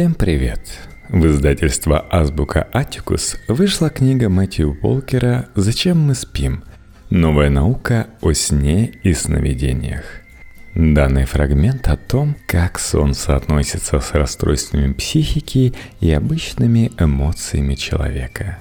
Всем привет! В издательство «Азбука Атикус» вышла книга Мэтью Волкера «Зачем мы спим?» Новая наука о сне и сновидениях. Данный фрагмент о том, как сон соотносится с расстройствами психики и обычными эмоциями человека.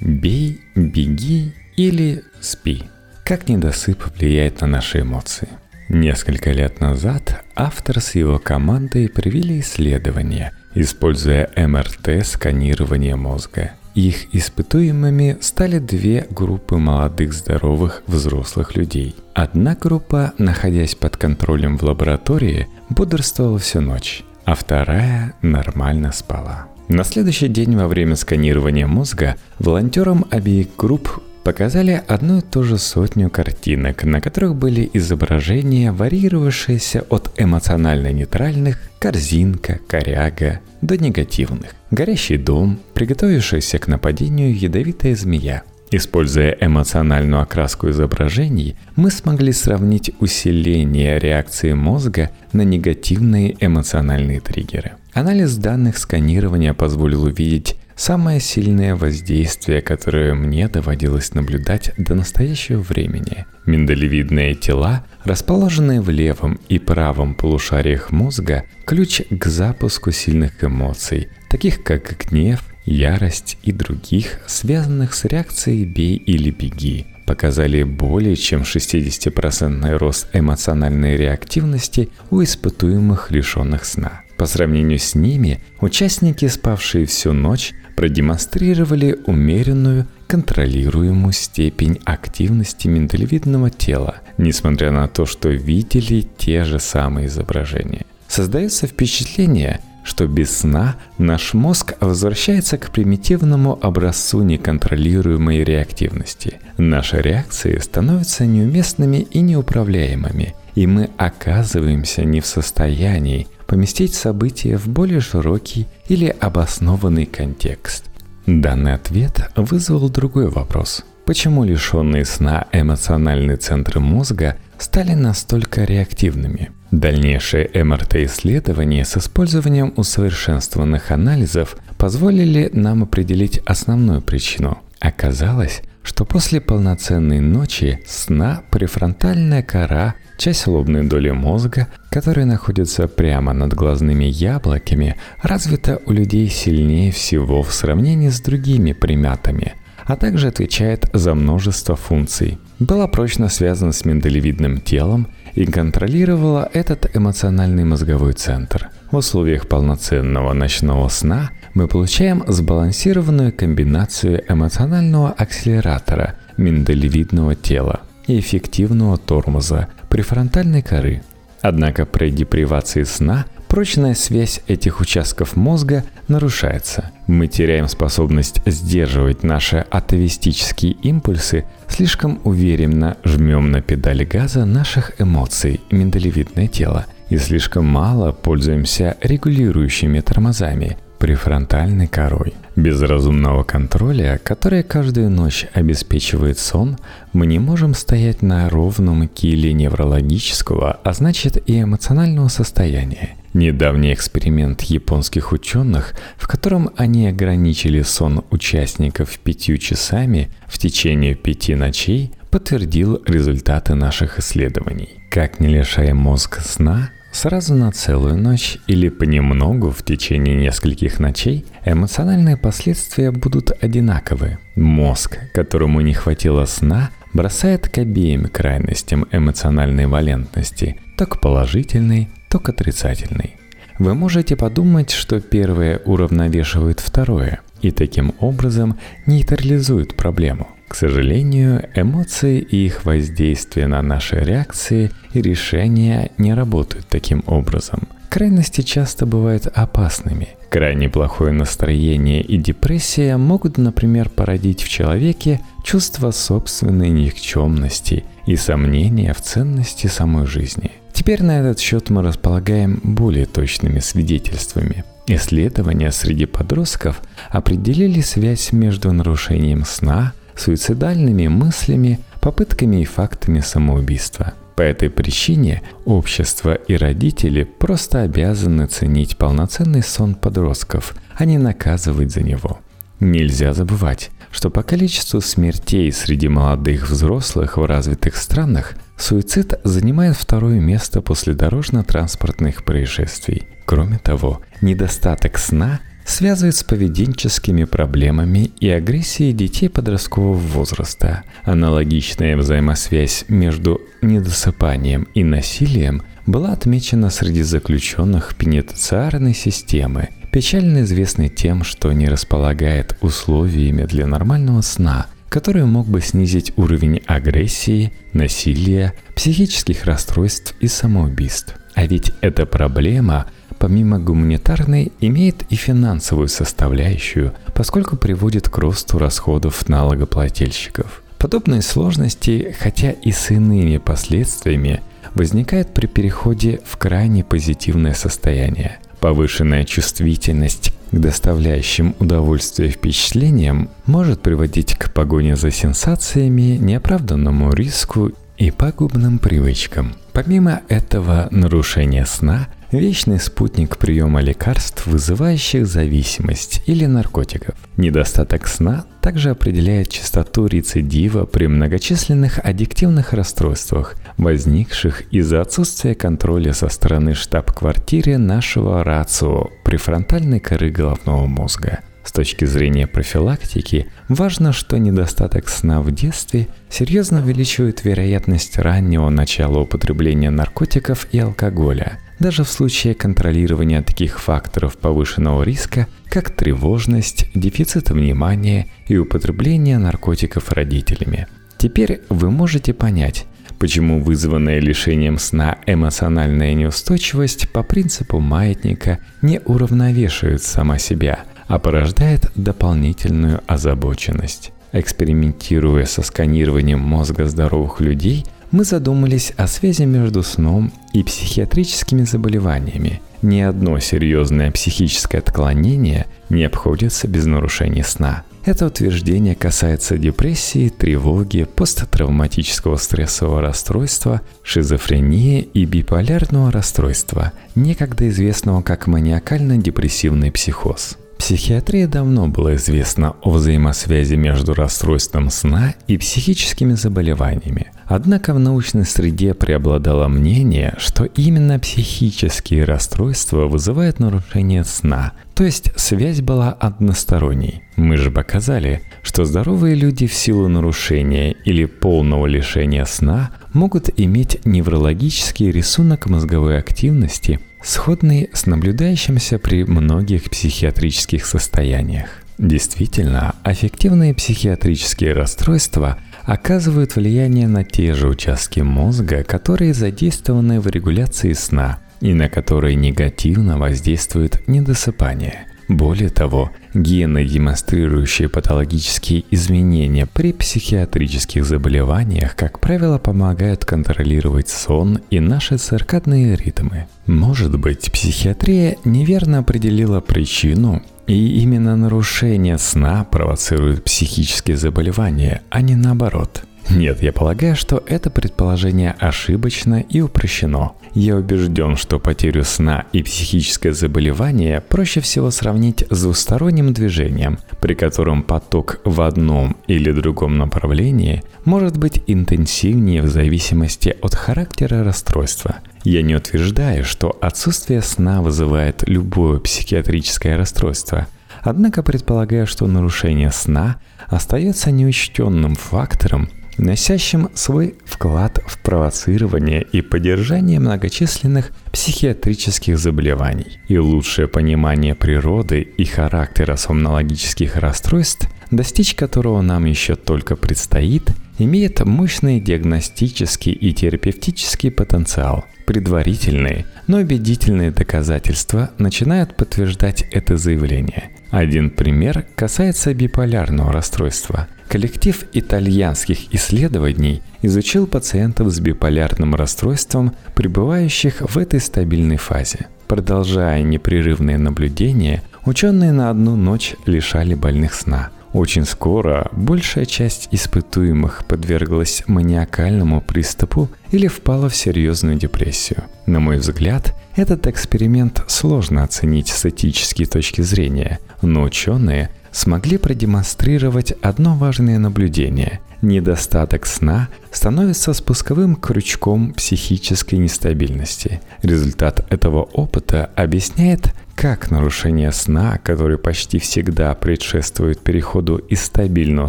Бей, беги или спи. Как недосып влияет на наши эмоции – Несколько лет назад автор с его командой провели исследование, используя МРТ-сканирование мозга. Их испытуемыми стали две группы молодых здоровых взрослых людей. Одна группа, находясь под контролем в лаборатории, бодрствовала всю ночь, а вторая нормально спала. На следующий день во время сканирования мозга волонтерам обеих групп показали одну и ту же сотню картинок, на которых были изображения, варьировавшиеся от эмоционально нейтральных корзинка, коряга до негативных. Горящий дом, приготовившийся к нападению ядовитая змея. Используя эмоциональную окраску изображений, мы смогли сравнить усиление реакции мозга на негативные эмоциональные триггеры. Анализ данных сканирования позволил увидеть самое сильное воздействие, которое мне доводилось наблюдать до настоящего времени. Миндалевидные тела, расположенные в левом и правом полушариях мозга, ключ к запуску сильных эмоций, таких как гнев, ярость и других, связанных с реакцией «бей или беги», показали более чем 60% рост эмоциональной реактивности у испытуемых лишенных сна. По сравнению с ними, участники, спавшие всю ночь, продемонстрировали умеренную, контролируемую степень активности миндалевидного тела, несмотря на то, что видели те же самые изображения. Создается впечатление, что без сна наш мозг возвращается к примитивному образцу неконтролируемой реактивности. Наши реакции становятся неуместными и неуправляемыми, и мы оказываемся не в состоянии поместить события в более широкий или обоснованный контекст. Данный ответ вызвал другой вопрос. Почему лишенные сна эмоциональные центры мозга стали настолько реактивными? Дальнейшие МРТ-исследования с использованием усовершенствованных анализов позволили нам определить основную причину. Оказалось, что после полноценной ночи сна префронтальная кора Часть лобной доли мозга, которая находится прямо над глазными яблоками, развита у людей сильнее всего в сравнении с другими приматами, а также отвечает за множество функций. Была прочно связана с миндалевидным телом и контролировала этот эмоциональный мозговой центр. В условиях полноценного ночного сна мы получаем сбалансированную комбинацию эмоционального акселератора миндалевидного тела и эффективного тормоза префронтальной коры. Однако при депривации сна прочная связь этих участков мозга нарушается. Мы теряем способность сдерживать наши атовистические импульсы, слишком уверенно жмем на педали газа наших эмоций, миндалевидное тело, и слишком мало пользуемся регулирующими тормозами, префронтальной корой. Без разумного контроля, который каждую ночь обеспечивает сон, мы не можем стоять на ровном киле неврологического, а значит и эмоционального состояния. Недавний эксперимент японских ученых, в котором они ограничили сон участников пятью часами в течение пяти ночей, подтвердил результаты наших исследований. Как не лишая мозг сна, Сразу на целую ночь или понемногу в течение нескольких ночей эмоциональные последствия будут одинаковы. Мозг, которому не хватило сна, бросает к обеим крайностям эмоциональной валентности, то к положительной, то к отрицательной. Вы можете подумать, что первое уравновешивает второе и таким образом нейтрализует проблему – к сожалению, эмоции и их воздействие на наши реакции и решения не работают таким образом. Крайности часто бывают опасными. Крайне плохое настроение и депрессия могут, например, породить в человеке чувство собственной никчемности и сомнения в ценности самой жизни. Теперь на этот счет мы располагаем более точными свидетельствами. Исследования среди подростков определили связь между нарушением сна, суицидальными мыслями, попытками и фактами самоубийства. По этой причине общество и родители просто обязаны ценить полноценный сон подростков, а не наказывать за него. Нельзя забывать, что по количеству смертей среди молодых взрослых в развитых странах суицид занимает второе место после дорожно-транспортных происшествий. Кроме того, недостаток сна связывает с поведенческими проблемами и агрессией детей подросткового возраста. Аналогичная взаимосвязь между недосыпанием и насилием была отмечена среди заключенных пенитенциарной системы, печально известный тем, что не располагает условиями для нормального сна, который мог бы снизить уровень агрессии, насилия, психических расстройств и самоубийств. А ведь эта проблема – помимо гуманитарной, имеет и финансовую составляющую, поскольку приводит к росту расходов налогоплательщиков. Подобные сложности, хотя и с иными последствиями, возникают при переходе в крайне позитивное состояние. Повышенная чувствительность к доставляющим удовольствие впечатлениям может приводить к погоне за сенсациями, неоправданному риску и пагубным привычкам. Помимо этого, нарушение сна Вечный спутник приема лекарств, вызывающих зависимость или наркотиков. Недостаток сна также определяет частоту рецидива при многочисленных аддиктивных расстройствах, возникших из-за отсутствия контроля со стороны штаб-квартиры нашего рацио префронтальной коры головного мозга. С точки зрения профилактики, важно, что недостаток сна в детстве серьезно увеличивает вероятность раннего начала употребления наркотиков и алкоголя – даже в случае контролирования таких факторов повышенного риска, как тревожность, дефицит внимания и употребление наркотиков родителями. Теперь вы можете понять, почему вызванная лишением сна эмоциональная неустойчивость по принципу маятника не уравновешивает сама себя, а порождает дополнительную озабоченность. Экспериментируя со сканированием мозга здоровых людей – мы задумались о связи между сном и психиатрическими заболеваниями. Ни одно серьезное психическое отклонение не обходится без нарушений сна. Это утверждение касается депрессии, тревоги, посттравматического стрессового расстройства, шизофрении и биполярного расстройства, некогда известного как маниакально-депрессивный психоз. Психиатрии давно было известно о взаимосвязи между расстройством сна и психическими заболеваниями. Однако в научной среде преобладало мнение, что именно психические расстройства вызывают нарушение сна, то есть связь была односторонней. Мы же показали, что здоровые люди в силу нарушения или полного лишения сна могут иметь неврологический рисунок мозговой активности, сходный с наблюдающимся при многих психиатрических состояниях. Действительно, аффективные психиатрические расстройства оказывают влияние на те же участки мозга, которые задействованы в регуляции сна и на которые негативно воздействует недосыпание. Более того, гены, демонстрирующие патологические изменения при психиатрических заболеваниях, как правило, помогают контролировать сон и наши циркадные ритмы. Может быть, психиатрия неверно определила причину, и именно нарушение сна провоцирует психические заболевания, а не наоборот – нет, я полагаю, что это предположение ошибочно и упрощено. Я убежден, что потерю сна и психическое заболевание проще всего сравнить с двусторонним движением, при котором поток в одном или другом направлении может быть интенсивнее в зависимости от характера расстройства. Я не утверждаю, что отсутствие сна вызывает любое психиатрическое расстройство – Однако предполагаю, что нарушение сна остается неучтенным фактором, носящим свой вклад в провоцирование и поддержание многочисленных психиатрических заболеваний. И лучшее понимание природы и характера сомнологических расстройств, достичь которого нам еще только предстоит, имеет мощный диагностический и терапевтический потенциал. Предварительные, но убедительные доказательства начинают подтверждать это заявление. Один пример касается биполярного расстройства – Коллектив итальянских исследований изучил пациентов с биполярным расстройством, пребывающих в этой стабильной фазе. Продолжая непрерывные наблюдения, ученые на одну ночь лишали больных сна. Очень скоро большая часть испытуемых подверглась маниакальному приступу или впала в серьезную депрессию. На мой взгляд, этот эксперимент сложно оценить с этической точки зрения, но ученые смогли продемонстрировать одно важное наблюдение. Недостаток сна становится спусковым крючком психической нестабильности. Результат этого опыта объясняет, как нарушение сна, который почти всегда предшествует переходу из стабильного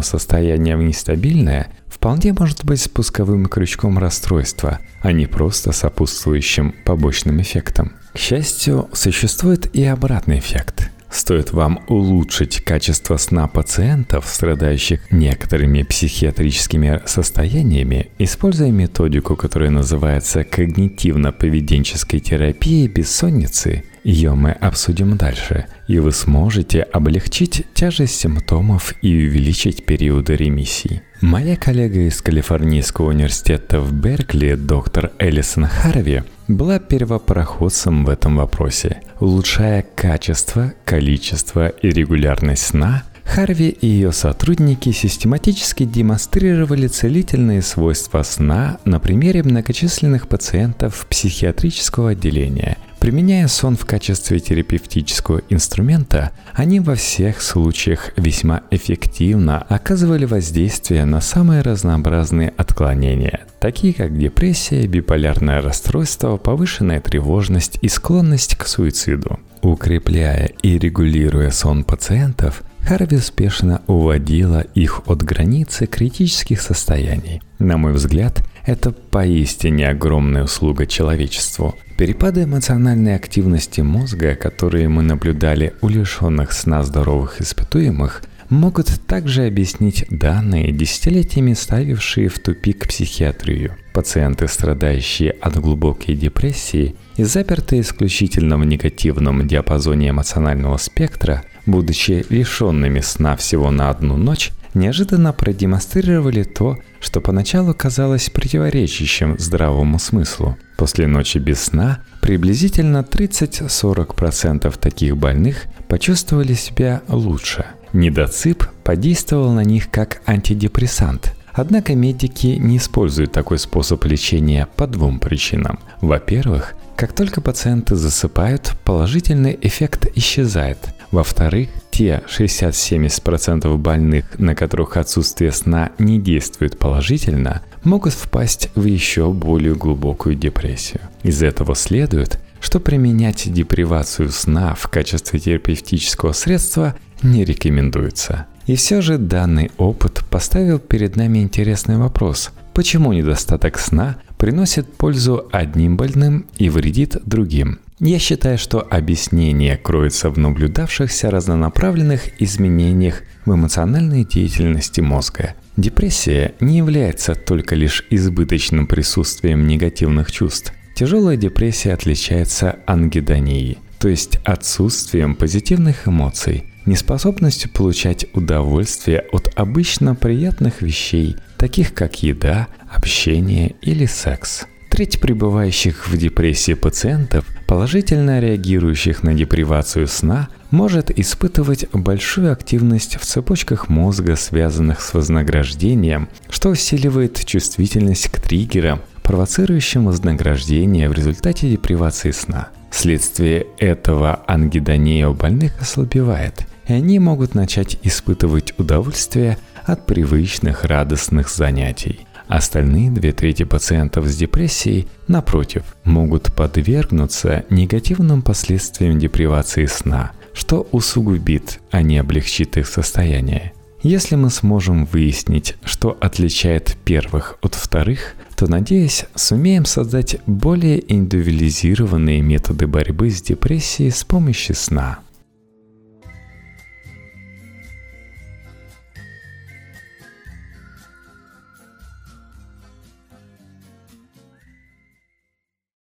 состояния в нестабильное, вполне может быть спусковым крючком расстройства, а не просто сопутствующим побочным эффектом. К счастью, существует и обратный эффект – Стоит вам улучшить качество сна пациентов, страдающих некоторыми психиатрическими состояниями, используя методику, которая называется когнитивно-поведенческой терапией бессонницы, ее мы обсудим дальше, и вы сможете облегчить тяжесть симптомов и увеличить периоды ремиссии. Моя коллега из Калифорнийского университета в Беркли, доктор Элисон Харви, была первопроходцем в этом вопросе. Улучшая качество, количество и регулярность сна, Харви и ее сотрудники систематически демонстрировали целительные свойства сна на примере многочисленных пациентов психиатрического отделения – Применяя сон в качестве терапевтического инструмента, они во всех случаях весьма эффективно оказывали воздействие на самые разнообразные отклонения, такие как депрессия, биполярное расстройство, повышенная тревожность и склонность к суициду. Укрепляя и регулируя сон пациентов, Харви успешно уводила их от границы критических состояний. На мой взгляд, это поистине огромная услуга человечеству. Перепады эмоциональной активности мозга, которые мы наблюдали у лишенных сна здоровых испытуемых, могут также объяснить данные, десятилетиями ставившие в тупик психиатрию. Пациенты, страдающие от глубокой депрессии и запертые исключительно в негативном диапазоне эмоционального спектра, будучи лишенными сна всего на одну ночь, неожиданно продемонстрировали то, что поначалу казалось противоречащим здравому смыслу. После ночи без сна приблизительно 30-40% таких больных почувствовали себя лучше. Недоцип подействовал на них как антидепрессант – Однако медики не используют такой способ лечения по двум причинам. Во-первых, как только пациенты засыпают, положительный эффект исчезает. Во-вторых, те 60-70% больных, на которых отсутствие сна не действует положительно, могут впасть в еще более глубокую депрессию. Из этого следует, что применять депривацию сна в качестве терапевтического средства не рекомендуется. И все же данный опыт поставил перед нами интересный вопрос. Почему недостаток сна приносит пользу одним больным и вредит другим? Я считаю, что объяснение кроется в наблюдавшихся разнонаправленных изменениях в эмоциональной деятельности мозга. Депрессия не является только лишь избыточным присутствием негативных чувств. Тяжелая депрессия отличается ангидонией, то есть отсутствием позитивных эмоций, неспособностью получать удовольствие от обычно приятных вещей, таких как еда, общение или секс. Треть пребывающих в депрессии пациентов, положительно реагирующих на депривацию сна, может испытывать большую активность в цепочках мозга, связанных с вознаграждением, что усиливает чувствительность к триггерам, провоцирующим вознаграждение в результате депривации сна. Вследствие этого ангидония у больных ослабевает, и они могут начать испытывать удовольствие от привычных радостных занятий. Остальные две трети пациентов с депрессией, напротив, могут подвергнуться негативным последствиям депривации сна, что усугубит, а не облегчит их состояние. Если мы сможем выяснить, что отличает первых от вторых, то, надеюсь, сумеем создать более индивидуализированные методы борьбы с депрессией с помощью сна.